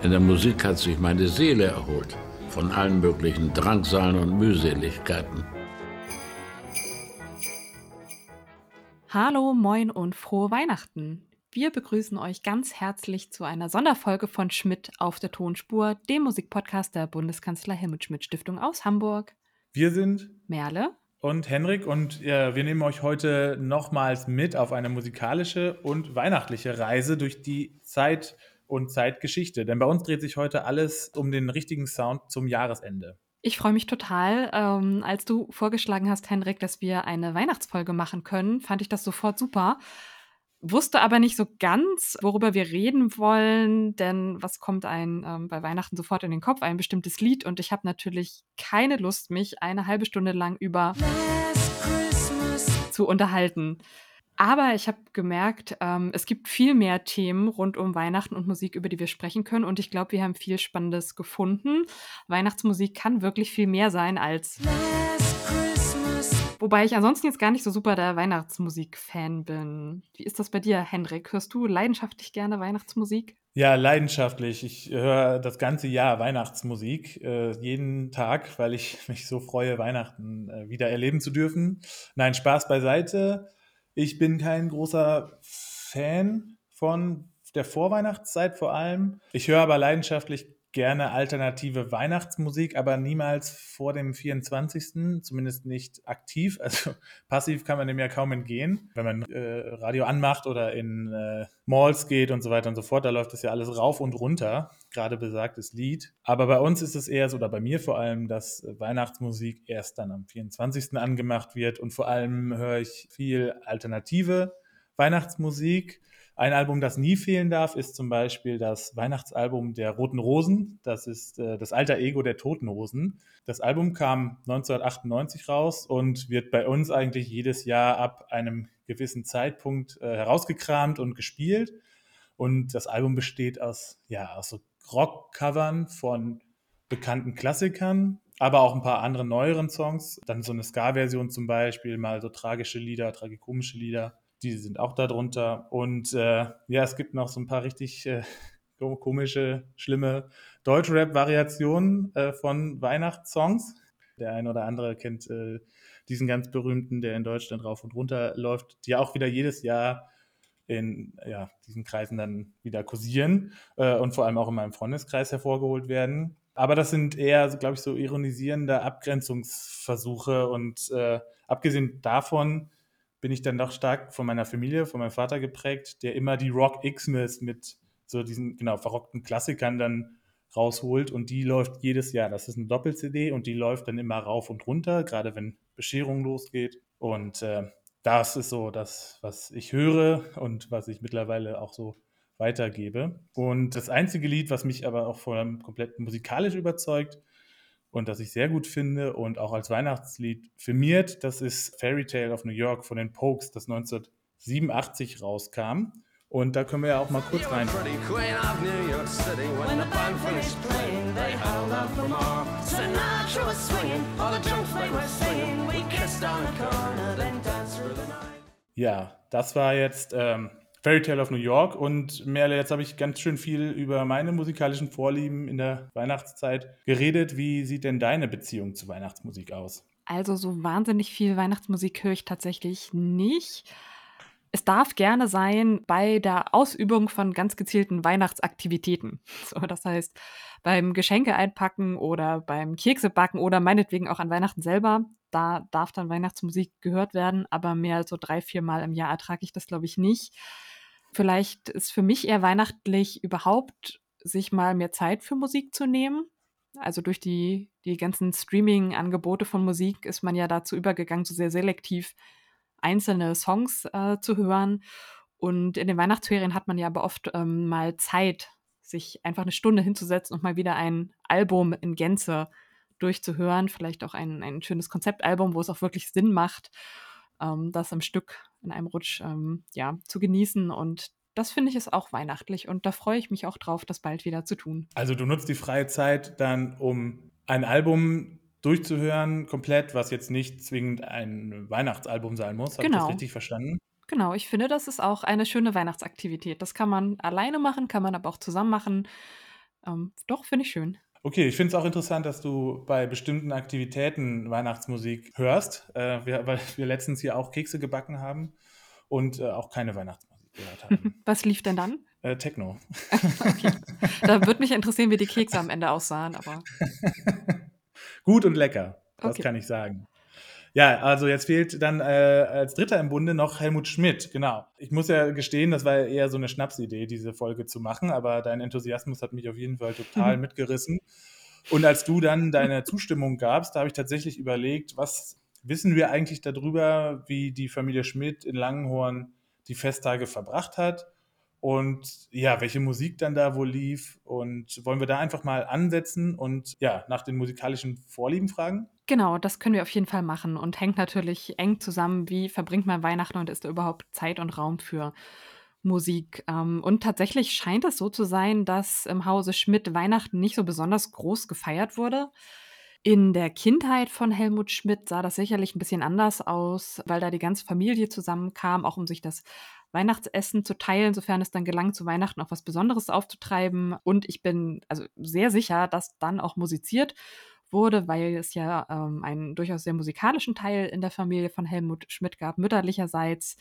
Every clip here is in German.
In der Musik hat sich meine Seele erholt von allen möglichen Drangsalen und Mühseligkeiten. Hallo, moin und frohe Weihnachten. Wir begrüßen euch ganz herzlich zu einer Sonderfolge von Schmidt auf der Tonspur, dem Musikpodcast der Bundeskanzler Helmut Schmidt Stiftung aus Hamburg. Wir sind Merle und Henrik und ja, wir nehmen euch heute nochmals mit auf eine musikalische und weihnachtliche Reise durch die Zeit und Zeitgeschichte. Denn bei uns dreht sich heute alles um den richtigen Sound zum Jahresende. Ich freue mich total. Ähm, als du vorgeschlagen hast, Henrik, dass wir eine Weihnachtsfolge machen können, fand ich das sofort super. Wusste aber nicht so ganz, worüber wir reden wollen, denn was kommt einem ähm, bei Weihnachten sofort in den Kopf? Ein bestimmtes Lied und ich habe natürlich keine Lust, mich eine halbe Stunde lang über zu unterhalten. Aber ich habe gemerkt, ähm, es gibt viel mehr Themen rund um Weihnachten und Musik, über die wir sprechen können. Und ich glaube, wir haben viel Spannendes gefunden. Weihnachtsmusik kann wirklich viel mehr sein als. Wobei ich ansonsten jetzt gar nicht so super der Weihnachtsmusik-Fan bin. Wie ist das bei dir, Hendrik? Hörst du leidenschaftlich gerne Weihnachtsmusik? Ja, leidenschaftlich. Ich höre das ganze Jahr Weihnachtsmusik, äh, jeden Tag, weil ich mich so freue, Weihnachten äh, wieder erleben zu dürfen. Nein, Spaß beiseite. Ich bin kein großer Fan von der Vorweihnachtszeit vor allem. Ich höre aber leidenschaftlich gerne alternative Weihnachtsmusik, aber niemals vor dem 24. Zumindest nicht aktiv. Also passiv kann man dem ja kaum entgehen. Wenn man äh, Radio anmacht oder in äh, Malls geht und so weiter und so fort, da läuft das ja alles rauf und runter, gerade besagtes Lied. Aber bei uns ist es eher so, oder bei mir vor allem, dass Weihnachtsmusik erst dann am 24. angemacht wird und vor allem höre ich viel alternative Weihnachtsmusik. Ein Album, das nie fehlen darf, ist zum Beispiel das Weihnachtsalbum der Roten Rosen. Das ist äh, das alter Ego der Toten Hosen. Das Album kam 1998 raus und wird bei uns eigentlich jedes Jahr ab einem gewissen Zeitpunkt äh, herausgekramt und gespielt. Und das Album besteht aus, ja, aus so Rock-Covern von bekannten Klassikern, aber auch ein paar anderen neueren Songs. Dann so eine Ska-Version zum Beispiel, mal so tragische Lieder, tragikomische Lieder die sind auch darunter. Und äh, ja, es gibt noch so ein paar richtig äh, komische, schlimme Deutschrap-Variationen äh, von Weihnachtssongs. Der eine oder andere kennt äh, diesen ganz berühmten, der in Deutschland rauf und runter läuft, die auch wieder jedes Jahr in ja, diesen Kreisen dann wieder kursieren äh, und vor allem auch in meinem Freundeskreis hervorgeholt werden. Aber das sind eher, glaube ich, so ironisierende Abgrenzungsversuche und äh, abgesehen davon bin ich dann doch stark von meiner Familie, von meinem Vater geprägt, der immer die Rock Xmas mit so diesen genau verrockten Klassikern dann rausholt und die läuft jedes Jahr. Das ist eine Doppel-CD und die läuft dann immer rauf und runter, gerade wenn Bescherung losgeht. Und äh, das ist so das, was ich höre und was ich mittlerweile auch so weitergebe. Und das einzige Lied, was mich aber auch vor allem komplett musikalisch überzeugt, und das ich sehr gut finde und auch als Weihnachtslied firmiert. Das ist Fairy Tale of New York von den Pokes, das 1987 rauskam. Und da können wir ja auch mal kurz rein. Ja, das war jetzt ähm, Fairy Tale of New York. Und Merle, jetzt habe ich ganz schön viel über meine musikalischen Vorlieben in der Weihnachtszeit geredet. Wie sieht denn deine Beziehung zu Weihnachtsmusik aus? Also so wahnsinnig viel Weihnachtsmusik höre ich tatsächlich nicht. Es darf gerne sein bei der Ausübung von ganz gezielten Weihnachtsaktivitäten. So, das heißt, beim Geschenke einpacken oder beim Kekse oder meinetwegen auch an Weihnachten selber. Da darf dann Weihnachtsmusik gehört werden, aber mehr als so drei, vier Mal im Jahr ertrage ich das, glaube ich, nicht. Vielleicht ist für mich eher weihnachtlich überhaupt, sich mal mehr Zeit für Musik zu nehmen. Also durch die, die ganzen Streaming-Angebote von Musik ist man ja dazu übergegangen, so sehr selektiv einzelne Songs äh, zu hören. Und in den Weihnachtsferien hat man ja aber oft ähm, mal Zeit, sich einfach eine Stunde hinzusetzen und mal wieder ein Album in Gänze durchzuhören. Vielleicht auch ein, ein schönes Konzeptalbum, wo es auch wirklich Sinn macht, ähm, das am Stück in einem Rutsch ähm, ja, zu genießen. Und das finde ich ist auch weihnachtlich und da freue ich mich auch drauf, das bald wieder zu tun. Also du nutzt die freie Zeit dann, um ein Album durchzuhören, komplett, was jetzt nicht zwingend ein Weihnachtsalbum sein muss. Habe genau. ich das genau. richtig verstanden? Genau, ich finde, das ist auch eine schöne Weihnachtsaktivität. Das kann man alleine machen, kann man aber auch zusammen machen. ähm, doch, finde ich schön. Okay, ich finde es auch interessant, dass du bei bestimmten Aktivitäten Weihnachtsmusik hörst, äh, wir, weil wir letztens hier auch Kekse gebacken haben und äh, auch keine Weihnachtsmusik gehört haben. Was lief denn dann? Äh, Techno. okay. Da würde mich interessieren, wie die Kekse am Ende aussahen, aber. Gut und lecker, das Okay. kann ich sagen. Ja, also jetzt fehlt dann äh, als Dritter im Bunde noch Helmut Schmidt, genau. Ich muss ja gestehen, das war eher so eine Schnapsidee, diese Folge zu machen, aber dein Enthusiasmus hat mich auf jeden Fall total Mhm. mitgerissen. Und als du dann deine Zustimmung gabst, da habe ich tatsächlich überlegt, was wissen wir eigentlich darüber, wie die Familie Schmidt in Langenhorn die Festtage verbracht hat und ja, welche Musik dann da wohl lief und wollen wir da einfach mal ansetzen und ja, nach den musikalischen Vorlieben fragen? Genau, das können wir auf jeden Fall machen und hängt natürlich eng zusammen, wie verbringt man Weihnachten und ist da überhaupt Zeit und Raum für Musik? Ähm, und tatsächlich scheint es so zu sein, dass im Hause Schmidt Weihnachten nicht so besonders groß gefeiert wurde. In der Kindheit von Helmut Schmidt sah das sicherlich ein bisschen anders aus, weil da die ganze Familie zusammenkam, auch um sich das Weihnachtsessen zu teilen, sofern es dann gelang, zu Weihnachten auch was Besonderes aufzutreiben. Und ich bin also sehr sicher, dass dann auch musiziert wurde, weil es ja ähm, einen durchaus sehr musikalischen Teil in der Familie von Helmut Schmidt gab, mütterlicherseits.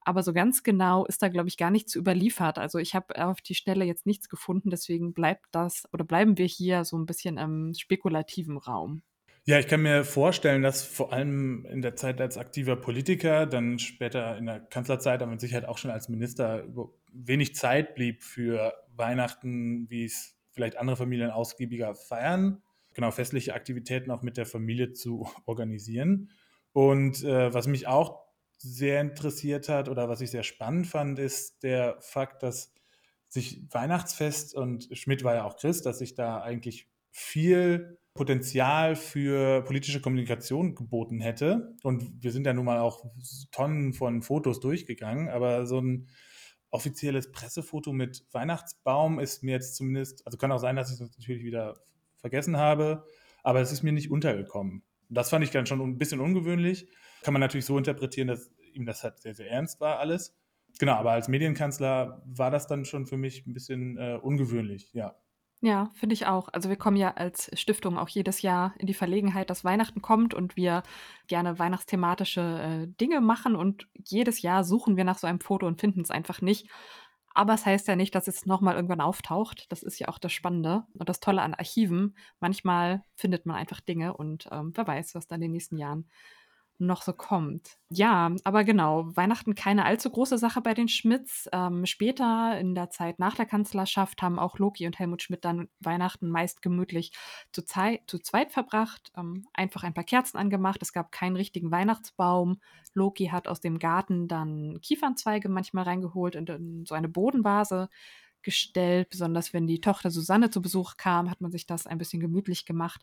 Aber so ganz genau ist da, glaube ich, gar nichts überliefert. Also ich habe auf die Stelle jetzt nichts gefunden, deswegen bleibt das oder bleiben wir hier so ein bisschen im spekulativen Raum. Ja, ich kann mir vorstellen, dass vor allem in der Zeit als aktiver Politiker, dann später in der Kanzlerzeit, aber mit Sicherheit auch schon als Minister, wenig Zeit blieb für Weihnachten, wie es vielleicht andere Familien ausgiebiger feiern. Genau, festliche Aktivitäten auch mit der Familie zu organisieren. Und äh, was mich auch sehr interessiert hat oder was ich sehr spannend fand, ist der Fakt, dass sich Weihnachtsfest und Schmidt war ja auch Christ, dass sich da eigentlich viel Potenzial für politische Kommunikation geboten hätte. Und wir sind ja nun mal auch Tonnen von Fotos durchgegangen, aber so ein offizielles Pressefoto mit Weihnachtsbaum ist mir jetzt zumindest, also kann auch sein, dass ich das natürlich wieder vergessen habe, aber es ist mir nicht untergekommen. Das fand ich dann schon ein bisschen ungewöhnlich. Kann man natürlich so interpretieren, dass ihm das halt sehr, sehr ernst war alles. Genau, aber als Medienkanzler war das dann schon für mich ein bisschen äh, ungewöhnlich, ja. Ja, finde ich auch. Also wir kommen ja als Stiftung auch jedes Jahr in die Verlegenheit, dass Weihnachten kommt und wir gerne weihnachtsthematische äh, Dinge machen und jedes Jahr suchen wir nach so einem Foto und finden es einfach nicht. Aber es heißt ja nicht, dass es nochmal irgendwann auftaucht. Das ist ja auch das Spannende und das Tolle an Archiven. Manchmal findet man einfach Dinge und ähm, wer weiß, was dann in den nächsten Jahren noch so kommt. Ja, aber genau, Weihnachten keine allzu große Sache bei den Schmidts. Ähm, später in der Zeit nach der Kanzlerschaft haben auch Loki und Helmut Schmidt dann Weihnachten meist gemütlich zu, Zei zu zweit verbracht, ähm, einfach ein paar Kerzen angemacht. Es gab keinen richtigen Weihnachtsbaum. Loki hat aus dem Garten dann Kiefernzweige manchmal reingeholt und in so eine Bodenvase gestellt. Besonders wenn die Tochter Susanne zu Besuch kam, hat man sich das ein bisschen gemütlich gemacht.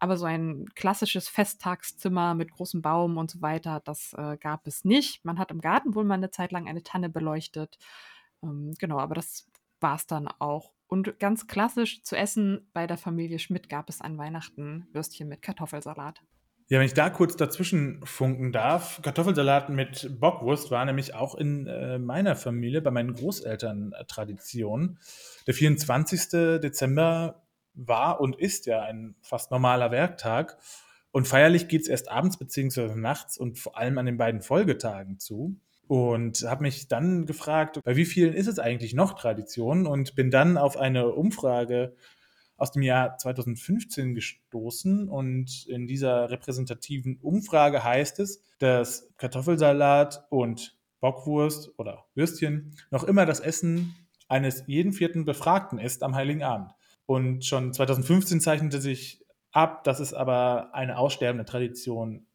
Aber so ein klassisches Festtagszimmer mit großem Baum und so weiter, das äh, gab es nicht. Man hat im Garten wohl mal eine Zeit lang eine Tanne beleuchtet. Ähm, genau, aber das war es dann auch. Und ganz klassisch zu essen bei der Familie Schmidt gab es an Weihnachten Würstchen mit Kartoffelsalat. Ja, wenn ich da kurz dazwischen funken darf, Kartoffelsalat mit Bockwurst war nämlich auch in äh, meiner Familie, bei meinen Großeltern äh, Tradition. Der 24. Dezember war und ist ja ein fast normaler Werktag. Und feierlich geht es erst abends beziehungsweise nachts und vor allem an den beiden Folgetagen zu. Und habe mich dann gefragt, bei wie vielen ist es eigentlich noch Tradition? Und bin dann auf eine Umfrage aus dem Jahr 2015 gestoßen. Und in dieser repräsentativen Umfrage heißt es, dass Kartoffelsalat und Bockwurst oder Würstchen noch immer das Essen eines jeden vierten Befragten ist am Heiligen Abend. Und schon 2015 zeichnete sich ab, dass es aber eine aussterbende Tradition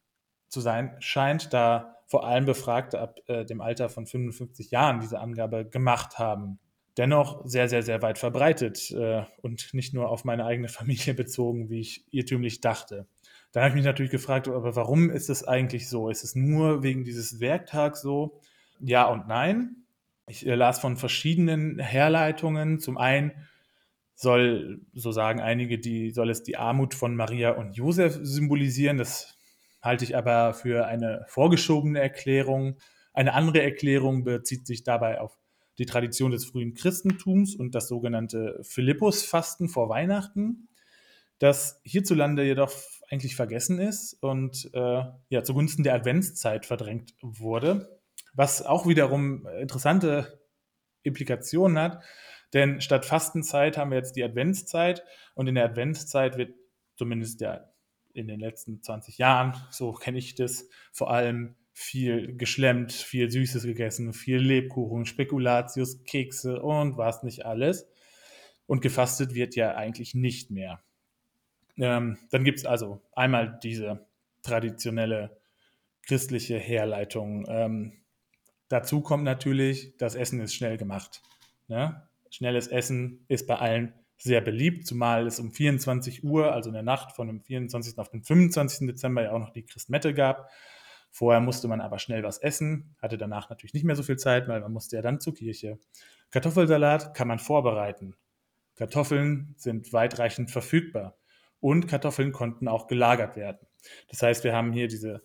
zu sein scheint, da vor allem Befragte ab äh, dem Alter von 55 Jahren diese Angabe gemacht haben. Dennoch sehr, sehr, sehr weit verbreitet äh, und nicht nur auf meine eigene Familie bezogen, wie ich irrtümlich dachte. Dann habe ich mich natürlich gefragt, aber warum ist es eigentlich so? Ist es nur wegen dieses Werktags so? Ja und nein. Ich äh, las von verschiedenen Herleitungen. Zum einen soll, so sagen einige, die soll es die Armut von Maria und Josef symbolisieren. Das halte ich aber für eine vorgeschobene Erklärung. Eine andere Erklärung bezieht sich dabei auf die Tradition des frühen Christentums und das sogenannte Philippusfasten vor Weihnachten, das hierzulande jedoch eigentlich vergessen ist und äh, ja, zugunsten der Adventszeit verdrängt wurde, was auch wiederum interessante Implikationen hat, denn statt Fastenzeit haben wir jetzt die Adventszeit und in der Adventszeit wird zumindest ja in den letzten 20 Jahren, so kenne ich das, vor allem viel geschlemmt, viel Süßes gegessen, viel Lebkuchen, Spekulatius, Kekse und was nicht alles. Und gefastet wird ja eigentlich nicht mehr. Ähm, dann gibt es also einmal diese traditionelle christliche Herleitung. Ähm, dazu kommt natürlich, das Essen ist schnell gemacht. Ne? Schnelles Essen ist bei allen sehr beliebt, zumal es um 24 Uhr, also in der Nacht von dem 24. auf den 25. Dezember ja auch noch die Christmette gab. Vorher musste man aber schnell was essen, hatte danach natürlich nicht mehr so viel Zeit, weil man musste ja dann zur Kirche. Kartoffelsalat kann man vorbereiten. Kartoffeln sind weitreichend verfügbar und Kartoffeln konnten auch gelagert werden. Das heißt, wir haben hier diese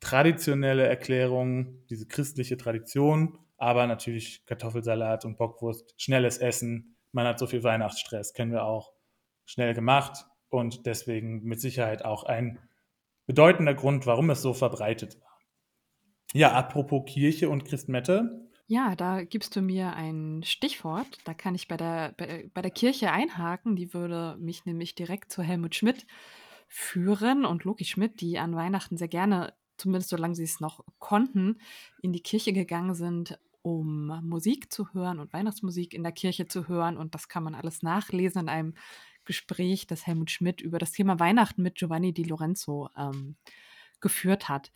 traditionelle Erklärung, diese christliche Tradition, aber natürlich Kartoffelsalat und Bockwurst, schnelles Essen. Man hat so viel Weihnachtsstress, kennen wir auch. Schnell gemacht und deswegen mit Sicherheit auch ein bedeutender Grund, warum es so verbreitet war. Ja, apropos Kirche und Christmette. Ja, da gibst du mir ein Stichwort. Da kann ich bei der, bei, bei der Kirche einhaken. Die würde mich nämlich direkt zu Helmut Schmidt führen und Loki Schmidt, die an Weihnachten sehr gerne, zumindest solange sie es noch konnten, in die Kirche gegangen sind, um Musik zu hören und Weihnachtsmusik in der Kirche zu hören. Und das kann man alles nachlesen in einem Gespräch, das Helmut Schmidt über das Thema Weihnachten mit Giovanni Di Lorenzo ähm, geführt hat.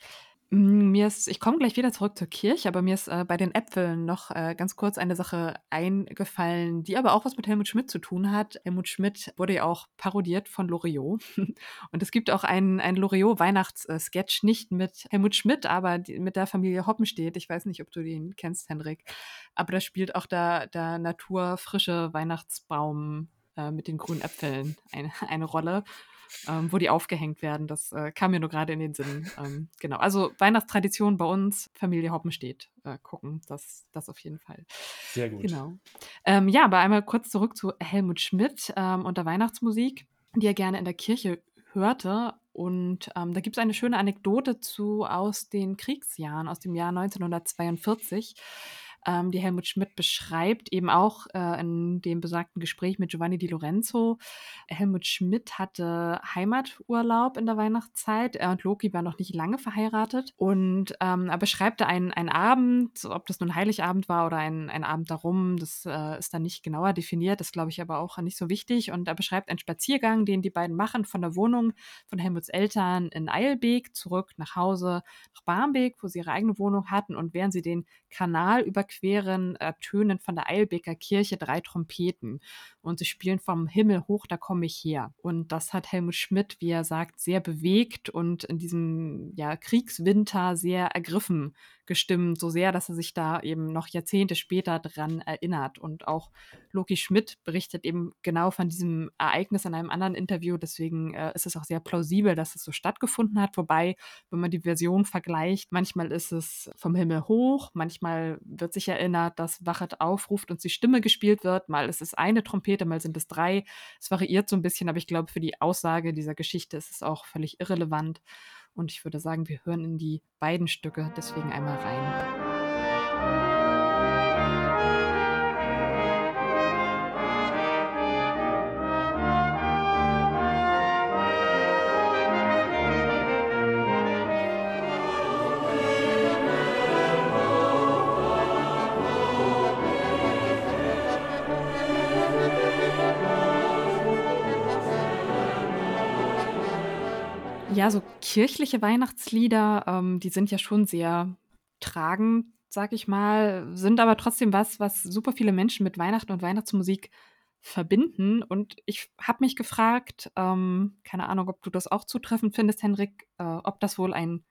Hm, mir ist ich komme gleich wieder zurück zur Kirche, aber mir ist, äh, bei den Äpfeln noch, äh, ganz kurz eine Sache eingefallen, die aber auch was mit Helmut Schmidt zu tun hat. Helmut Schmidt wurde ja auch parodiert von Loriot. Und es gibt auch einen einen Loriot-Weihnachts-Sketch, nicht mit Helmut Schmidt, aber die mit der Familie Hoppenstedt. Ich weiß nicht, ob du den kennst, Henrik. Aber da spielt auch der der naturfrische Weihnachtsbaum, äh, mit den grünen Äpfeln eine eine Rolle ähm, wo die aufgehängt werden. Das äh, kam mir nur gerade in den Sinn. Ähm, genau, also Weihnachtstradition bei uns, Familie Hoppenstedt äh, gucken, das, das auf jeden Fall. Sehr gut. Genau. Ähm, ja, aber einmal kurz zurück zu Helmut Schmidt ähm, und der Weihnachtsmusik, die er gerne in der Kirche hörte. Und ähm, da gibt es eine schöne Anekdote zu aus den Kriegsjahren, aus dem Jahr 1942 ähm, die Helmut Schmidt beschreibt, eben auch äh, in dem besagten Gespräch mit Giovanni Di Lorenzo. Helmut Schmidt hatte Heimaturlaub in der Weihnachtszeit. Er und Loki waren noch nicht lange verheiratet und ähm, er beschreibt einen, einen Abend, ob das nun Heiligabend war oder ein, ein Abend darum, das äh, ist dann nicht genauer definiert, das glaube ich aber auch nicht so wichtig. Und er beschreibt einen Spaziergang, den die beiden machen von der Wohnung von Helmuts Eltern in Eilbeek zurück nach Hause nach Barmbek, wo sie ihre eigene Wohnung hatten. Und während sie den Kanal über überqueren ertönen von der Eilbeker Kirche drei Trompeten und sie spielen vom Himmel hoch, da komme ich her. Und das hat Helmut Schmidt, wie er sagt, sehr bewegt und in diesem ja, Kriegswinter sehr ergriffen gestimmt, so sehr, dass er sich da eben noch Jahrzehnte später dran erinnert. Und auch Loki Schmidt berichtet eben genau von diesem Ereignis in einem anderen Interview. Deswegen äh, ist es auch sehr plausibel, dass es so stattgefunden hat. Wobei, wenn man die Version vergleicht, manchmal ist es vom Himmel hoch, manchmal wird sich erinnert, dass Wachet aufruft und die Stimme gespielt wird, mal ist es eine Trompete, mal sind es drei. Es variiert so ein bisschen, aber ich glaube, für die Aussage dieser Geschichte ist es auch völlig irrelevant. Und ich würde sagen, wir hören in die beiden Stücke deswegen einmal rein. Ja, so kirchliche Weihnachtslieder, ähm, die sind ja schon sehr tragend, sag ich mal, sind aber trotzdem was, was super viele Menschen mit Weihnachten und Weihnachtsmusik verbinden. Und ich habe mich gefragt, ähm, keine Ahnung, ob du das auch zutreffend findest, Henrik, äh, ob das wohl ein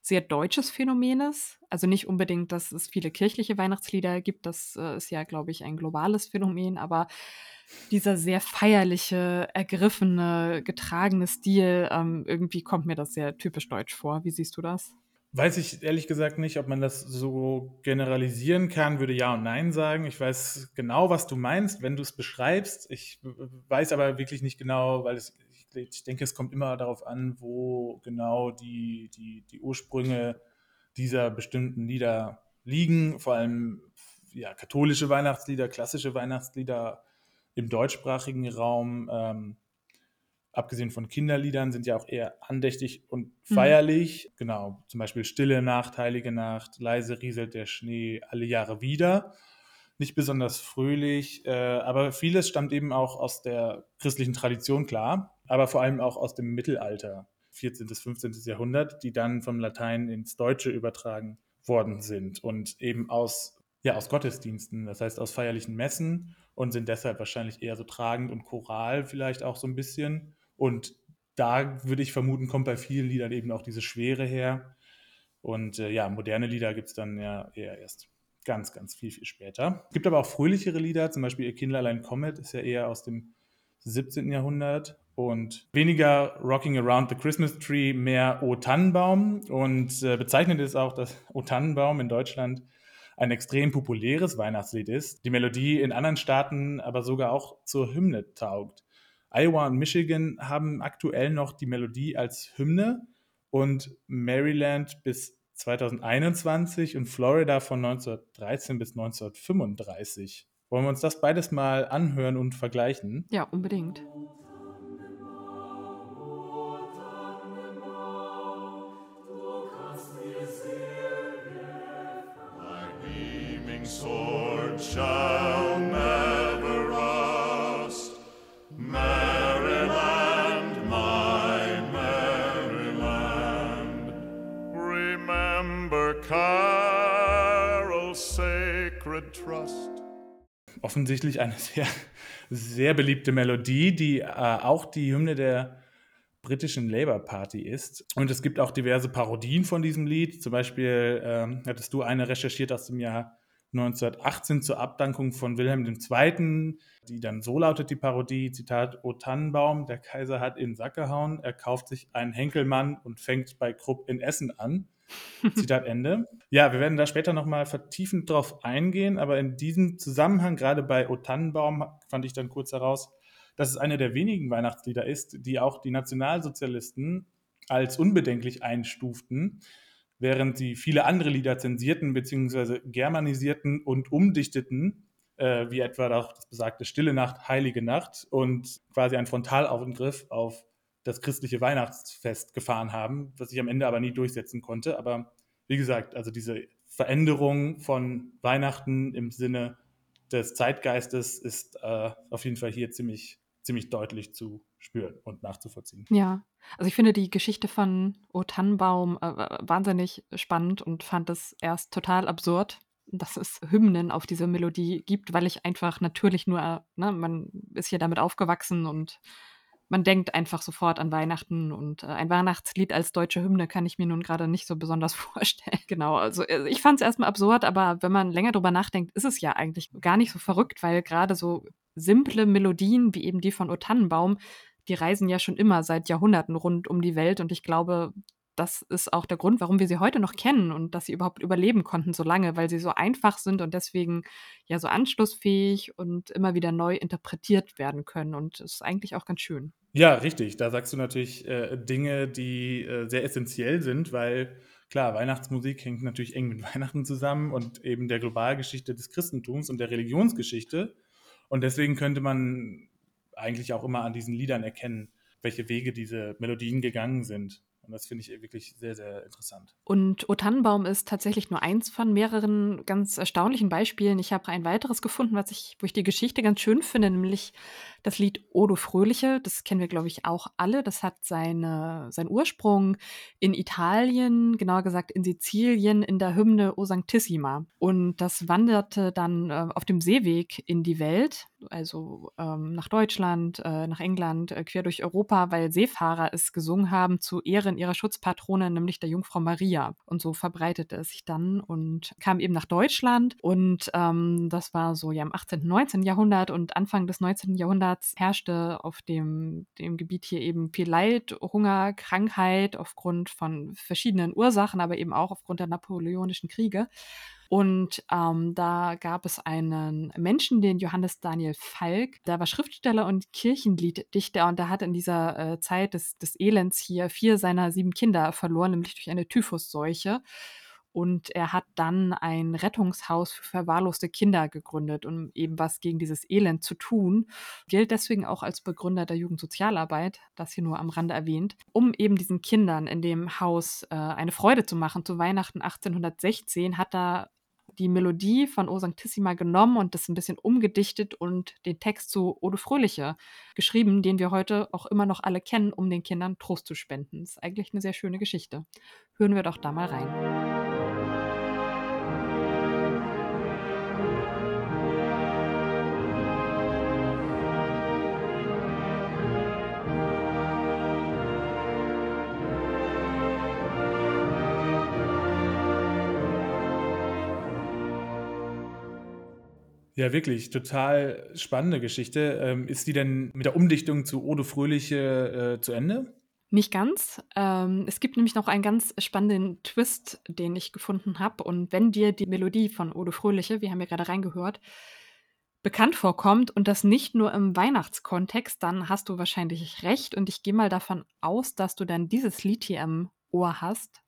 sehr deutsches Phänomen ist. Also nicht unbedingt, dass es viele kirchliche Weihnachtslieder gibt, das äh, ist ja, glaube ich, ein globales Phänomen, aber dieser sehr feierliche, ergriffene, getragene Stil, ähm, irgendwie kommt mir das sehr typisch deutsch vor. Wie siehst du das? Weiß ich ehrlich gesagt nicht, ob man das so generalisieren kann, würde ja und nein sagen. Ich weiß genau, was du meinst, wenn du es beschreibst. Ich weiß aber wirklich nicht genau, weil es, ich denke, es kommt immer darauf an, wo genau die, die, die Ursprünge dieser bestimmten Lieder liegen. Vor allem ja, katholische Weihnachtslieder, klassische Weihnachtslieder im deutschsprachigen Raum. Ähm, abgesehen von Kinderliedern, sind ja auch eher andächtig und mhm. feierlich. Mhm. Genau, zum Beispiel Stille Nacht, Heilige Nacht, leise rieselt der Schnee alle Jahre wieder. Nicht besonders fröhlich, äh, aber vieles stammt eben auch aus der christlichen Tradition, klar, aber vor allem auch aus dem Mittelalter, 14. bis 15. Jahrhundert, die dann vom Latein ins Deutsche übertragen worden sind und eben aus, ja, aus Gottesdiensten, das heißt aus feierlichen Messen und sind deshalb wahrscheinlich eher so tragend und choral vielleicht auch so ein bisschen. Und da würde ich vermuten, kommt bei vielen Liedern eben auch diese Schwere her. Und äh, ja, moderne Lieder gibt es dann ja eher erst ganz, ganz viel, viel später. Es gibt aber auch fröhlichere Lieder, zum Beispiel Ihr Kinderlein Comet ist ja eher aus dem 17. Jahrhundert und weniger Rocking Around the Christmas Tree, mehr O Tannenbaum. Und äh, bezeichnend ist auch, dass O Tannenbaum in Deutschland ein extrem populäres Weihnachtslied ist, die Melodie in anderen Staaten aber sogar auch zur Hymne taugt. Iowa und Michigan haben aktuell noch die Melodie als Hymne und Maryland bis 2021 und Florida von 1913 bis 1935. Wollen wir uns das beides mal anhören und vergleichen? Ja, unbedingt. Offensichtlich eine sehr, sehr beliebte Melodie, die äh, auch die Hymne der britischen Labour Party ist. Und es gibt auch diverse Parodien von diesem Lied. Zum Beispiel ähm, hattest du eine recherchiert aus dem Jahr 1918 zur Abdankung von Wilhelm II., die dann so lautet die Parodie, Zitat, O Tannenbaum, der Kaiser hat in Sack gehauen, er kauft sich einen Henkelmann und fängt bei Krupp in Essen an. Zitat Ende. Ja, wir werden da später nochmal vertiefend drauf eingehen, aber in diesem Zusammenhang, gerade bei O Tannenbaum, fand ich dann kurz heraus, dass es eine der wenigen Weihnachtslieder ist, die auch die Nationalsozialisten als unbedenklich einstuften, während sie viele andere Lieder zensierten bzw. germanisierten und umdichteten, äh, wie etwa auch das besagte Stille Nacht, Heilige Nacht und quasi ein Frontalangriff auf das christliche Weihnachtsfest gefahren haben, was sich am Ende aber nie durchsetzen konnte. Aber wie gesagt, also diese Veränderung von Weihnachten im Sinne des Zeitgeistes ist äh, auf jeden Fall hier ziemlich, ziemlich deutlich zu spüren und nachzuvollziehen. Ja, also ich finde die Geschichte von O Tannenbaum äh, wahnsinnig spannend und fand es erst total absurd, dass es Hymnen auf diese Melodie gibt, weil ich einfach natürlich nur, ne, man ist hier damit aufgewachsen und man denkt einfach sofort an Weihnachten und äh, ein Weihnachtslied als deutsche Hymne kann ich mir nun gerade nicht so besonders vorstellen. Genau, also äh, ich fand es erstmal absurd, aber wenn man länger drüber nachdenkt, ist es ja eigentlich gar nicht so verrückt, weil gerade so simple Melodien wie eben die von O Tannenbaum, die reisen ja schon immer seit Jahrhunderten rund um die Welt und ich glaube, das ist auch der Grund, warum wir sie heute noch kennen und dass sie überhaupt überleben konnten so lange, weil sie so einfach sind und deswegen ja so anschlussfähig und immer wieder neu interpretiert werden können. Und das ist eigentlich auch ganz schön. Ja, richtig. Da sagst du natürlich äh, Dinge, die äh, sehr essentiell sind, weil klar, Weihnachtsmusik hängt natürlich eng mit Weihnachten zusammen und eben der Globalgeschichte des Christentums und der Religionsgeschichte. Und deswegen könnte man eigentlich auch immer an diesen Liedern erkennen, welche Wege diese Melodien gegangen sind. Und das finde ich wirklich sehr, sehr interessant. Und O Tannenbaum ist tatsächlich nur eins von mehreren ganz erstaunlichen Beispielen. Ich habe ein weiteres gefunden, was ich, wo ich die Geschichte ganz schön finde, nämlich das Lied Odo Fröhliche. Das kennen wir, glaube ich, auch alle. Das hat seine, seinen Ursprung in Italien, genauer gesagt in Sizilien, in der Hymne O Sanctissima. Und das wanderte dann äh, auf dem Seeweg in die Welt also ähm, nach Deutschland, äh, nach England, äh, quer durch Europa, weil Seefahrer es gesungen haben zu Ehren ihrer Schutzpatrone, nämlich der Jungfrau Maria. Und so verbreitete es sich dann und kam eben nach Deutschland. Und ähm, das war so ja im 18., 19. Jahrhundert und Anfang des 19. Jahrhunderts herrschte auf dem, dem Gebiet hier eben viel Leid, Hunger, Krankheit aufgrund von verschiedenen Ursachen, aber eben auch aufgrund der napoleonischen Kriege. Und ähm, da gab es einen Menschen, den Johannes Daniel Falk, der war Schriftsteller und Kirchenlieddichter und der hat in dieser äh, Zeit des, des Elends hier vier seiner sieben Kinder verloren, nämlich durch eine Typhusseuche. Und er hat dann ein Rettungshaus für verwahrloste Kinder gegründet, um eben was gegen dieses Elend zu tun. Gilt deswegen auch als Begründer der Jugendsozialarbeit, das hier nur am Rande erwähnt, um eben diesen Kindern in dem Haus äh, eine Freude zu machen. Zu Weihnachten 1816 hat er die Melodie von O Sanctissima genommen und das ein bisschen umgedichtet und den Text zu Ode Fröhliche geschrieben, den wir heute auch immer noch alle kennen, um den Kindern Trost zu spenden. Das ist eigentlich eine sehr schöne Geschichte. Hören wir doch da mal rein. Ja, wirklich, total spannende Geschichte. Ähm, ist die denn mit der Umdichtung zu Ode Fröhliche äh, zu Ende? Nicht ganz. Ähm, es gibt nämlich noch einen ganz spannenden Twist, den ich gefunden habe. Und wenn dir die Melodie von Ode Fröhliche, wir haben ja gerade reingehört, bekannt vorkommt und das nicht nur im Weihnachtskontext, dann hast du wahrscheinlich recht. Und ich gehe mal davon aus, dass du dann dieses Lied hier im Ohr hast.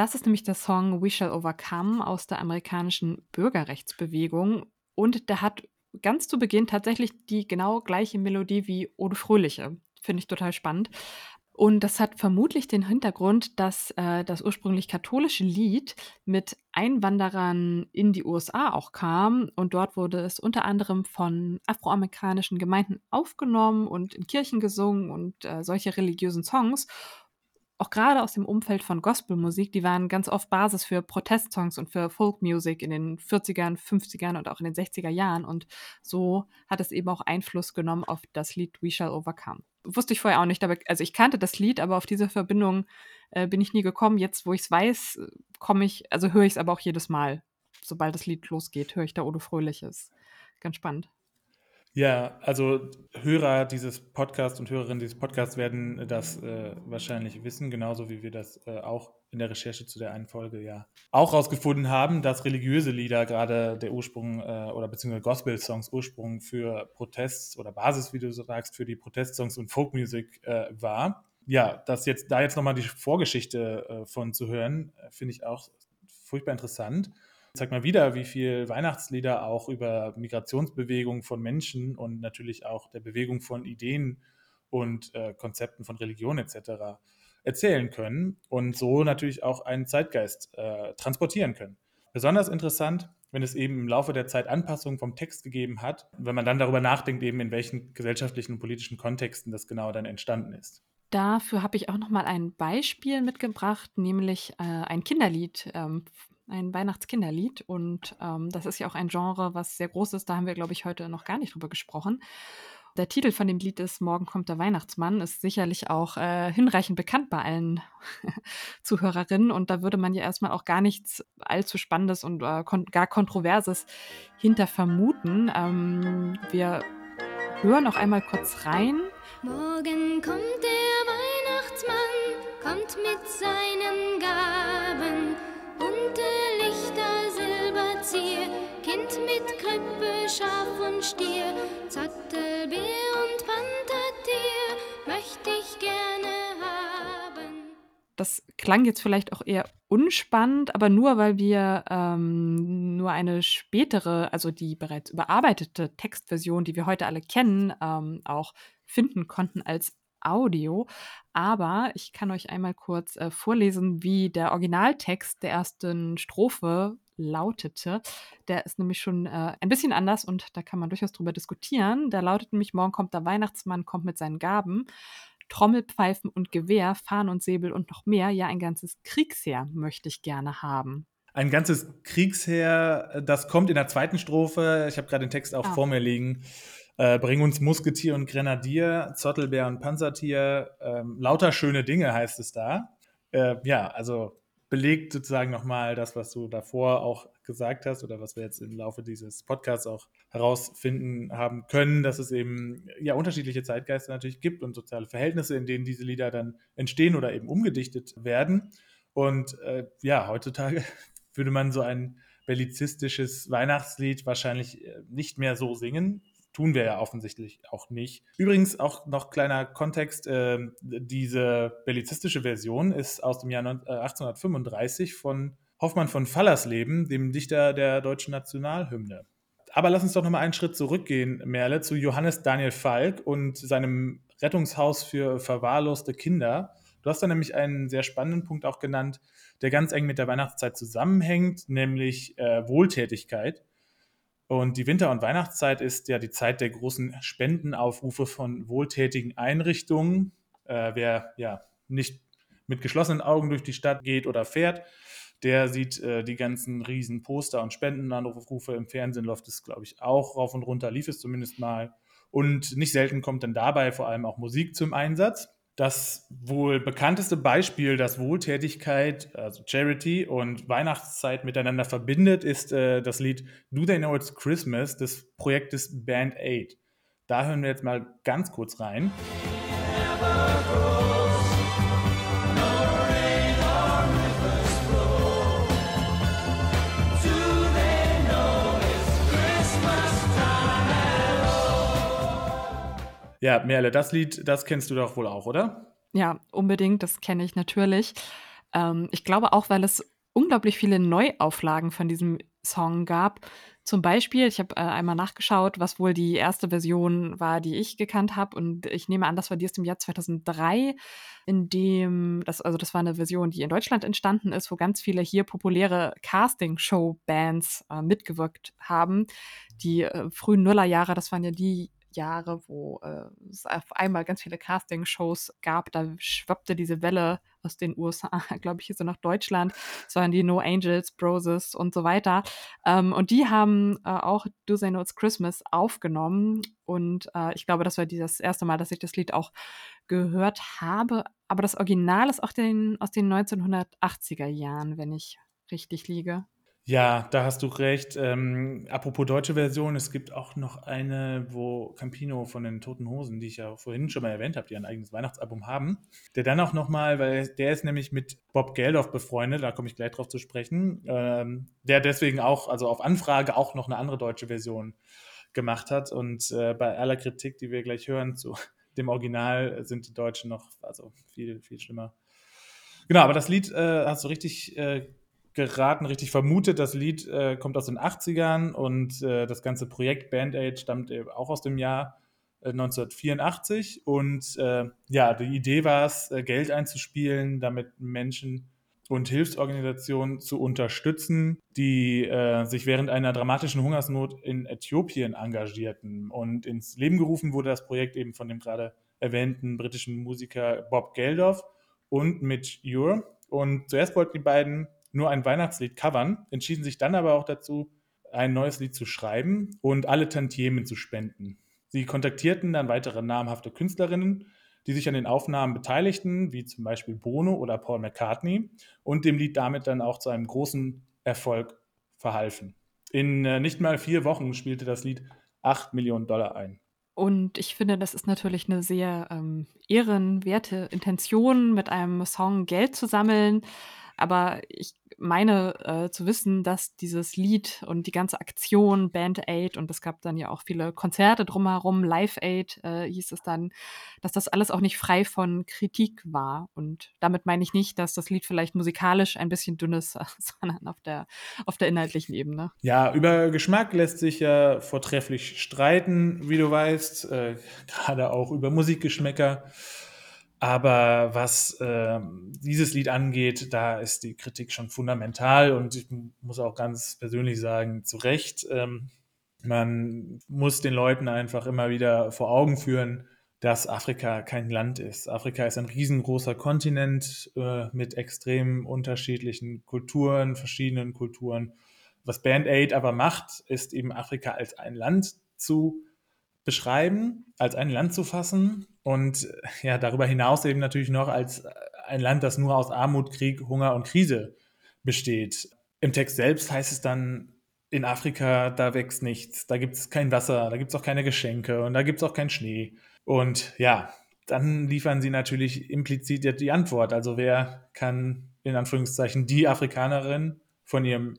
Das ist nämlich der Song We Shall Overcome aus der amerikanischen Bürgerrechtsbewegung. Und der hat ganz zu Beginn tatsächlich die genau gleiche Melodie wie Ode Fröhliche. Finde ich total spannend. Und das hat vermutlich den Hintergrund, dass äh, das ursprünglich katholische Lied mit Einwanderern in die USA auch kam. Und dort wurde es unter anderem von afroamerikanischen Gemeinden aufgenommen und in Kirchen gesungen und äh, solche religiösen Songs auch gerade aus dem Umfeld von Gospelmusik, die waren ganz oft Basis für Protestsongs und für Folkmusik in den 40ern, 50ern und auch in den 60er Jahren. Und so hat es eben auch Einfluss genommen auf das Lied We Shall Overcome. Wusste ich vorher auch nicht, aber also ich kannte das Lied, aber auf diese Verbindung äh, bin ich nie gekommen. Jetzt, wo ich es weiß, komme ich, also höre ich es aber auch jedes Mal. Sobald das Lied losgeht, höre ich da Odo Fröhliches. Ganz spannend. Ja, also Hörer dieses Podcasts und Hörerinnen dieses Podcasts werden das äh, wahrscheinlich wissen, genauso wie wir das äh, auch in der Recherche zu der einen Folge ja auch rausgefunden haben, dass religiöse Lieder gerade der Ursprung äh, oder beziehungsweise Gospel-Songs Ursprung für Protests oder Basis, wie du so sagst, für die Protestsongs und Folkmusik äh, war. Ja, das jetzt da jetzt nochmal die Vorgeschichte äh, von zu hören, äh, finde ich auch furchtbar interessant zeigt mal wieder, wie viel Weihnachtslieder auch über Migrationsbewegungen von Menschen und natürlich auch der Bewegung von Ideen und äh, Konzepten von Religion etc. erzählen können und so natürlich auch einen Zeitgeist äh, transportieren können. Besonders interessant, wenn es eben im Laufe der Zeit Anpassungen vom Text gegeben hat, wenn man dann darüber nachdenkt, eben in welchen gesellschaftlichen und politischen Kontexten das genau dann entstanden ist. Dafür habe ich auch noch mal ein Beispiel mitgebracht, nämlich äh, ein Kinderlied ähm, ein Weihnachtskinderlied. Und ähm, das ist ja auch ein Genre, was sehr groß ist. Da haben wir, glaube ich, heute noch gar nicht drüber gesprochen. Der Titel von dem Lied ist Morgen kommt der Weihnachtsmann, ist sicherlich auch äh, hinreichend bekannt bei allen Zuhörerinnen. Und da würde man ja erstmal auch gar nichts allzu Spannendes und äh, kon gar Kontroverses hinter vermuten. Ähm, wir hören auch einmal kurz rein. Morgen kommt der Weihnachtsmann, kommt mit seinen Gaben Silberzier, Kind mit Krippe, Schaf und Stier, Zottelbeer und Panthertier, möchte ich gerne haben. Das klang jetzt vielleicht auch eher unspannend, aber nur weil wir ähm, nur eine spätere, also die bereits überarbeitete Textversion, die wir heute alle kennen, ähm, auch finden konnten als Audio, aber ich kann euch einmal kurz äh, vorlesen, wie der Originaltext der ersten Strophe lautete. Der ist nämlich schon äh, ein bisschen anders und da kann man durchaus drüber diskutieren. Der lautet nämlich, morgen kommt der Weihnachtsmann, kommt mit seinen Gaben. Trommelpfeifen und Gewehr, Fahnen und Säbel und noch mehr. Ja, ein ganzes Kriegsheer möchte ich gerne haben. Ein ganzes Kriegsheer, das kommt in der zweiten Strophe. Ich habe gerade den Text auch Ah. vor mir liegen. Äh, bring uns Musketier und Grenadier, Zottelbär und Panzertier. Ähm, lauter schöne Dinge heißt es da. Äh, ja, also belegt sozusagen nochmal das, was du davor auch gesagt hast oder was wir jetzt im Laufe dieses Podcasts auch herausfinden haben können, dass es eben ja unterschiedliche Zeitgeister natürlich gibt und soziale Verhältnisse, in denen diese Lieder dann entstehen oder eben umgedichtet werden. Und äh, ja, heutzutage würde man so ein bellizistisches Weihnachtslied wahrscheinlich äh, nicht mehr so singen. Tun wir ja offensichtlich auch nicht. Übrigens auch noch kleiner Kontext, äh, diese bellizistische Version ist aus dem Jahr 19- äh, 1835 von Hoffmann von Fallersleben, dem Dichter der deutschen Nationalhymne. Aber lass uns doch nochmal einen Schritt zurückgehen, Merle, zu Johannes Daniel Falk und seinem Rettungshaus für verwahrloste Kinder. Du hast da nämlich einen sehr spannenden Punkt auch genannt, der ganz eng mit der Weihnachtszeit zusammenhängt, nämlich äh, Wohltätigkeit. Und die Winter- und Weihnachtszeit ist ja die Zeit der großen Spendenaufrufe von wohltätigen Einrichtungen. Äh, wer ja nicht mit geschlossenen Augen durch die Stadt geht oder fährt, der sieht äh, die ganzen riesen Poster und Spendenanrufe im Fernsehen, läuft es, glaube ich, auch rauf und runter, lief es zumindest mal. Und nicht selten kommt dann dabei vor allem auch Musik zum Einsatz. Das wohl bekannteste Beispiel, das Wohltätigkeit, also Charity und Weihnachtszeit miteinander verbindet, ist äh, das Lied Do They Know It's Christmas des Projektes Band Aid. Da hören wir jetzt mal ganz kurz rein. Ja, Merle, das Lied, das kennst du doch wohl auch, oder? Ja, unbedingt, das kenne ich natürlich. Ähm, ich glaube auch, weil es unglaublich viele Neuauflagen von diesem Song gab. Zum Beispiel, ich habe äh, einmal nachgeschaut, was wohl die erste Version war, die ich gekannt habe. Und ich nehme an, das war die aus dem Jahr 2003, in dem, das, also das war eine Version, die in Deutschland entstanden ist, wo ganz viele hier populäre Casting-Show-Bands äh, mitgewirkt haben. Die äh, frühen Nullerjahre, das waren ja die Jahre, wo äh, es auf einmal ganz viele Casting-Shows gab. Da schwappte diese Welle aus den USA, glaube ich, so nach Deutschland. Das waren die No Angels, Broses und so weiter. Ähm, und die haben äh, auch Do They Know It's Christmas aufgenommen. Und äh, ich glaube, das war das erste Mal, dass ich das Lied auch gehört habe. Aber das Original ist auch den, aus den 1980er Jahren, wenn ich richtig liege. Ja, da hast du recht. Ähm, apropos deutsche Version, es gibt auch noch eine, wo Campino von den Toten Hosen, die ich ja vorhin schon mal erwähnt habe, die ein eigenes Weihnachtsalbum haben, der dann auch nochmal, weil der ist nämlich mit Bob Geldof befreundet, da komme ich gleich drauf zu sprechen, ähm, der deswegen auch, also auf Anfrage auch noch eine andere deutsche Version gemacht hat. Und äh, bei aller Kritik, die wir gleich hören zu dem Original, sind die Deutschen noch, also viel, viel schlimmer. Genau, aber das Lied äh, hast du richtig äh, geraten, richtig vermutet. Das Lied äh, kommt aus den 80ern und äh, das ganze Projekt Band Aid stammt eben auch aus dem Jahr äh, 1984. Und äh, ja, die Idee war es, äh, Geld einzuspielen, damit Menschen und Hilfsorganisationen zu unterstützen, die äh, sich während einer dramatischen Hungersnot in Äthiopien engagierten. Und ins Leben gerufen wurde das Projekt eben von dem gerade erwähnten britischen Musiker Bob Geldof und Mitch Ure. Und zuerst wollten die beiden nur ein Weihnachtslied covern, entschieden sich dann aber auch dazu, ein neues Lied zu schreiben und alle Tantiemen zu spenden. Sie kontaktierten dann weitere namhafte Künstlerinnen, die sich an den Aufnahmen beteiligten, wie zum Beispiel Bono oder Paul McCartney, und dem Lied damit dann auch zu einem großen Erfolg verhalfen. In äh, nicht mal vier Wochen spielte das Lied 8 Millionen Dollar ein. Und ich finde, das ist natürlich eine sehr ähm, ehrenwerte Intention, mit einem Song Geld zu sammeln. Aber ich meine äh, zu wissen, dass dieses Lied und die ganze Aktion Band Aid und es gab dann ja auch viele Konzerte drumherum, Live Aid äh, hieß es dann, dass das alles auch nicht frei von Kritik war. Und damit meine ich nicht, dass das Lied vielleicht musikalisch ein bisschen dünn ist, sondern auf der, auf der inhaltlichen Ebene. Ja, über Geschmack lässt sich ja vortrefflich streiten, wie du weißt, äh, gerade auch über Musikgeschmäcker. Aber was äh, dieses Lied angeht, da ist die Kritik schon fundamental und ich muss auch ganz persönlich sagen, zu Recht. Ähm, man muss den Leuten einfach immer wieder vor Augen führen, dass Afrika kein Land ist. Afrika ist ein riesengroßer Kontinent äh, mit extrem unterschiedlichen Kulturen, verschiedenen Kulturen. Was Band Aid aber macht, ist eben Afrika als ein Land zu beschreiben, als ein Land zu fassen und ja, darüber hinaus eben natürlich noch als ein Land, das nur aus Armut, Krieg, Hunger und Krise besteht. Im Text selbst heißt es dann, in Afrika, da wächst nichts, da gibt es kein Wasser, da gibt es auch keine Geschenke und da gibt es auch keinen Schnee. Und ja, dann liefern sie natürlich implizit die Antwort. Also wer kann in Anführungszeichen die Afrikanerin von ihrem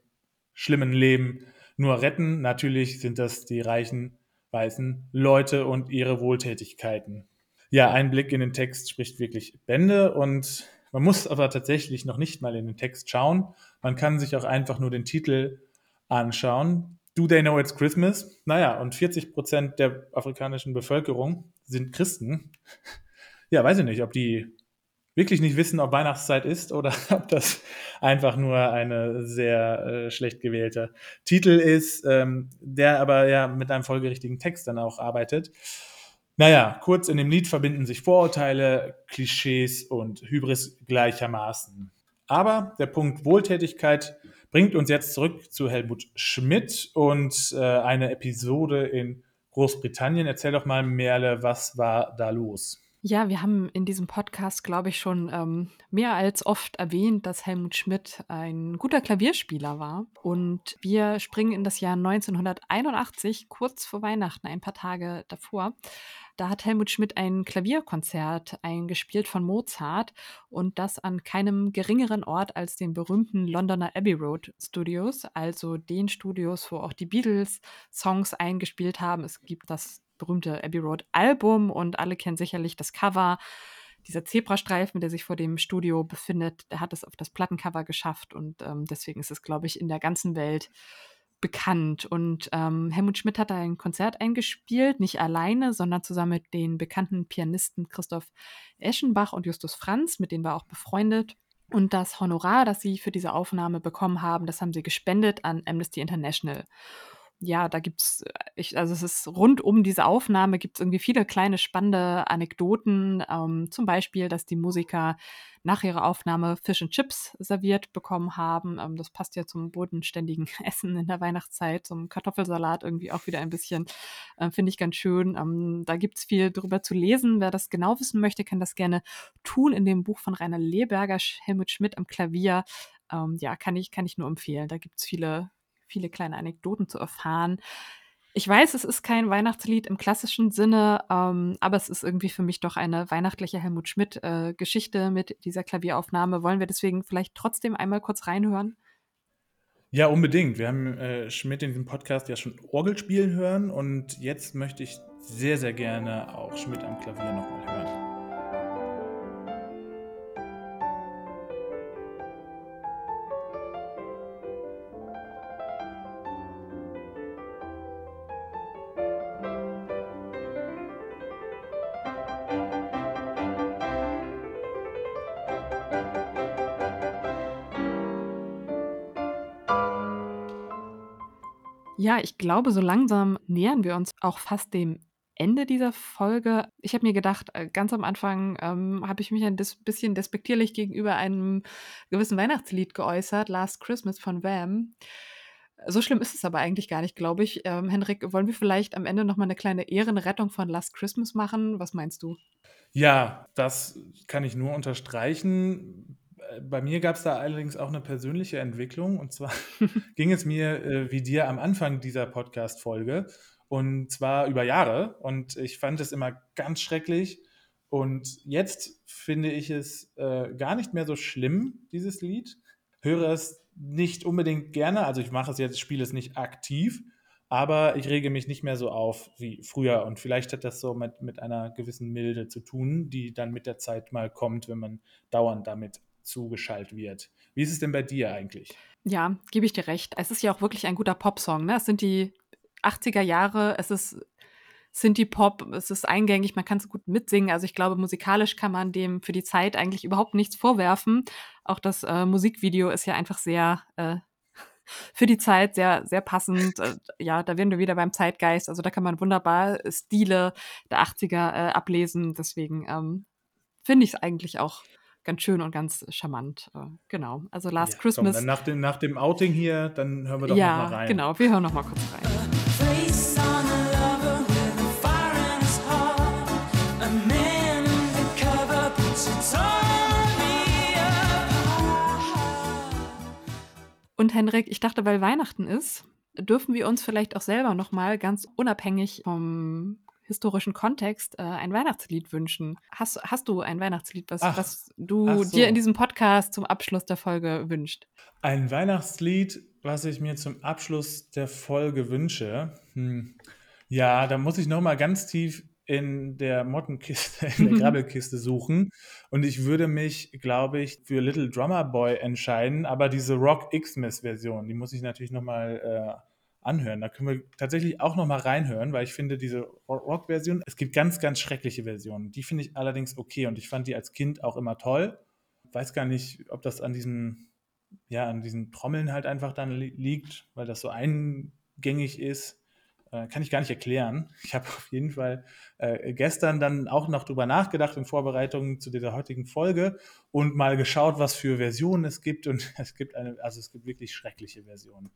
schlimmen Leben nur retten? Natürlich sind das die reichen weißen Leute und ihre Wohltätigkeiten ja, ein Blick in den Text spricht wirklich Bände und man muss aber tatsächlich noch nicht mal in den Text schauen. Man kann sich auch einfach nur den Titel anschauen. Do they know it's Christmas? Naja, und 40 Prozent der afrikanischen Bevölkerung sind Christen. Ja, weiß ich nicht, ob die wirklich nicht wissen, ob Weihnachtszeit ist oder ob das einfach nur eine sehr äh, schlecht gewählte Titel ist, ähm, der aber ja mit einem folgerichtigen Text dann auch arbeitet. Naja, kurz in dem Lied verbinden sich Vorurteile, Klischees und Hybris gleichermaßen. Aber der Punkt Wohltätigkeit bringt uns jetzt zurück zu Helmut Schmidt und äh, eine Episode in Großbritannien. Erzähl doch mal, Merle, was war da los? Ja, wir haben in diesem Podcast, glaube ich, schon ähm, mehr als oft erwähnt, dass Helmut Schmidt ein guter Klavierspieler war. Und wir springen in das Jahr 1981, kurz vor Weihnachten, ein paar Tage davor. Da hat Helmut Schmidt ein Klavierkonzert eingespielt von Mozart und das an keinem geringeren Ort als den berühmten Londoner Abbey Road Studios, also den Studios, wo auch die Beatles Songs eingespielt haben. Es gibt das berühmte Abbey Road Album und alle kennen sicherlich das Cover. Dieser Zebrastreifen, der sich vor dem Studio befindet, der hat es auf das Plattencover geschafft und ähm, deswegen ist es, glaube ich, in der ganzen Welt bekannt. Und ähm, Helmut Schmidt hat da ein Konzert eingespielt, nicht alleine, sondern zusammen mit den bekannten Pianisten Christoph Eschenbach und Justus Franz, mit denen war auch befreundet. Und das Honorar, das sie für diese Aufnahme bekommen haben, das haben sie gespendet an Amnesty International ja, da gibt's, äh, also es ist rund um diese Aufnahme gibt es irgendwie viele kleine spannende Anekdoten. Ähm, zum Beispiel, dass die Musiker nach ihrer Aufnahme Fish and Chips serviert bekommen haben. Ähm, das passt ja zum bodenständigen Essen in der Weihnachtszeit, zum Kartoffelsalat irgendwie auch wieder ein bisschen, äh, finde ich ganz schön. Ähm, da gibt es viel drüber zu lesen. Wer das genau wissen möchte, kann das gerne tun in dem Buch von Rainer Leberger, Helmut Schmidt am Klavier. Ähm, ja, kann ich, kann ich nur empfehlen. Da gibt es viele viele kleine Anekdoten zu erfahren. Ich weiß, es ist kein Weihnachtslied im klassischen Sinne, ähm, aber es ist irgendwie für mich doch eine weihnachtliche Helmut Schmidt-Geschichte äh, mit dieser Klavieraufnahme. Wollen wir deswegen vielleicht trotzdem einmal kurz reinhören? Ja, unbedingt. Wir haben äh, Schmidt in diesem Podcast ja schon Orgel spielen hören und jetzt möchte ich sehr, sehr gerne auch Schmidt am Klavier nochmal hören. Ja, ich glaube, so langsam nähern wir uns auch fast dem Ende dieser Folge. Ich habe mir gedacht, äh, ganz am Anfang ähm, habe ich mich ein bisschen despektierlich gegenüber einem gewissen Weihnachtslied geäußert, Last Christmas von Wham. So schlimm ist es aber eigentlich gar nicht, glaube ich. Ähm, Henrik, wollen wir vielleicht am Ende nochmal eine kleine Ehrenrettung von Last Christmas machen? Was meinst du? Ja, das kann ich nur unterstreichen bei mir gab es da allerdings auch eine persönliche Entwicklung. Und zwar ging es mir äh, wie dir am Anfang dieser Podcast-Folge. Und zwar über Jahre. Und ich fand es immer ganz schrecklich. Und jetzt finde ich es äh, gar nicht mehr so schlimm, dieses Lied. Höre es nicht unbedingt gerne. Also ich mache es jetzt, spiele es nicht aktiv. Aber ich rege mich nicht mehr so auf wie früher. Und vielleicht hat das so mit, mit einer gewissen Milde zu tun, die dann mit der Zeit mal kommt, wenn man dauernd damit zugeschaltet wird. Wie ist es denn bei dir eigentlich? Ja, gebe ich dir recht. Es ist ja auch wirklich ein guter Popsong. Ne? Es sind die 80er Jahre, es ist Synthie-Pop. Es ist eingängig, man kann es gut mitsingen. Also ich glaube, musikalisch kann man dem für die Zeit eigentlich überhaupt nichts vorwerfen. Auch das äh, Musikvideo ist ja einfach sehr äh, für die Zeit sehr, sehr passend. Äh, ja, da werden wir wieder beim Zeitgeist. Also da kann man wunderbar Stile der 80er äh, ablesen. Deswegen ähm, finde ich es eigentlich auch ganz schön und ganz charmant. Äh, genau. Also Last Ja, Christmas. Komm, dann nach, dem, nach dem Outing hier, dann hören wir doch ja, noch mal rein. genau. Wir hören noch mal kurz rein. Und Henrik, ich dachte, weil Weihnachten ist, dürfen wir uns vielleicht auch selber noch mal ganz unabhängig vom historischen Kontext äh, ein Weihnachtslied wünschen. Hast, hast du ein Weihnachtslied, was, Ach, was du so. dir in diesem Podcast zum Abschluss der Folge wünscht? Ein Weihnachtslied, was ich mir zum Abschluss der Folge wünsche. Hm. Ja, da muss ich noch mal ganz tief in der Mottenkiste, in der Grabbelkiste suchen. Und ich würde mich, glaube ich, für Little Drummer Boy entscheiden. Aber diese Rock Xmas-Version, die muss ich natürlich noch mal äh, anhören. Da können wir tatsächlich auch noch mal reinhören, weil ich finde, diese Rock-Version, es gibt ganz, ganz schreckliche Versionen. Die finde ich allerdings okay. Und ich fand die als Kind auch immer toll. Weiß gar nicht, ob das an diesen ja, an diesen Trommeln halt einfach dann li liegt, weil das so eingängig ist. Äh, kann ich gar nicht erklären. Ich habe auf jeden Fall äh, gestern dann auch noch drüber nachgedacht in Vorbereitung zu dieser heutigen Folge und mal geschaut, was für Versionen es gibt. Und es gibt eine, also es gibt wirklich schreckliche Versionen.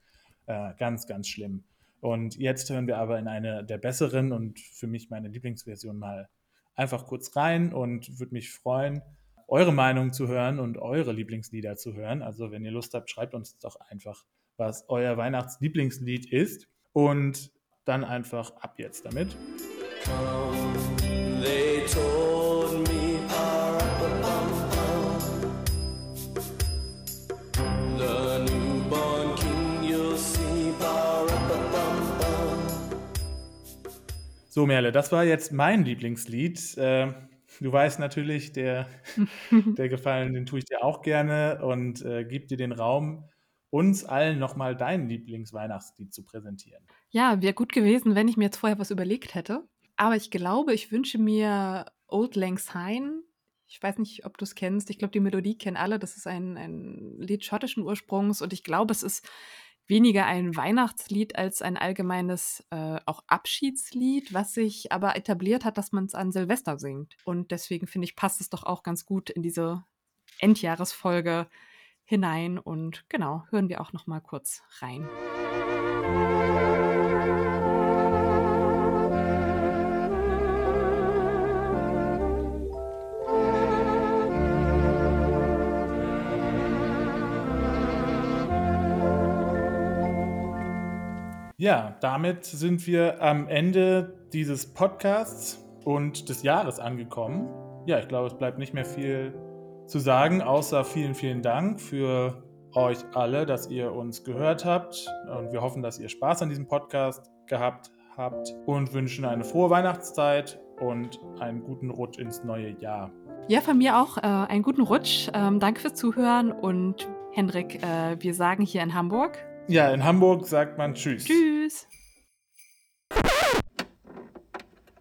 Äh, ganz, ganz schlimm. Und jetzt hören wir aber in eine der besseren und für mich meine Lieblingsversion mal einfach kurz rein und würde mich freuen, eure Meinung zu hören und eure Lieblingslieder zu hören. Also wenn ihr Lust habt, schreibt uns doch einfach, was euer Weihnachtslieblingslied ist. Und dann einfach ab jetzt damit. They So, Merle, das war jetzt mein Lieblingslied. Äh, du weißt natürlich, der, der Gefallen, den tue ich dir auch gerne und äh, gebe dir den Raum, uns allen nochmal dein Lieblingsweihnachtslied zu präsentieren. Ja, wäre gut gewesen, wenn ich mir jetzt vorher was überlegt hätte. Aber ich glaube, ich wünsche mir Old Lang Syne. Ich weiß nicht, ob du es kennst. Ich glaube, die Melodie kennen alle. Das ist ein, ein Lied schottischen Ursprungs und ich glaube, es ist weniger ein Weihnachtslied als ein allgemeines äh, auch Abschiedslied, was sich aber etabliert hat, dass man es an Silvester singt. Und deswegen finde ich, passt es doch auch ganz gut in diese Endjahresfolge hinein. Und genau, hören wir auch noch mal kurz rein. Ja, damit sind wir am Ende dieses Podcasts und des Jahres angekommen. Ja, ich glaube, es bleibt nicht mehr viel zu sagen, außer vielen, vielen Dank für euch alle, dass ihr uns gehört habt. Und wir hoffen, dass ihr Spaß an diesem Podcast gehabt habt und wünschen eine frohe Weihnachtszeit und einen guten Rutsch ins neue Jahr. Ja, von mir auch äh, einen guten Rutsch. Ähm, danke fürs Zuhören und Hendrik, äh, wir sagen hier in Hamburg Ja, in Hamburg sagt man Tschüss. Tschüss.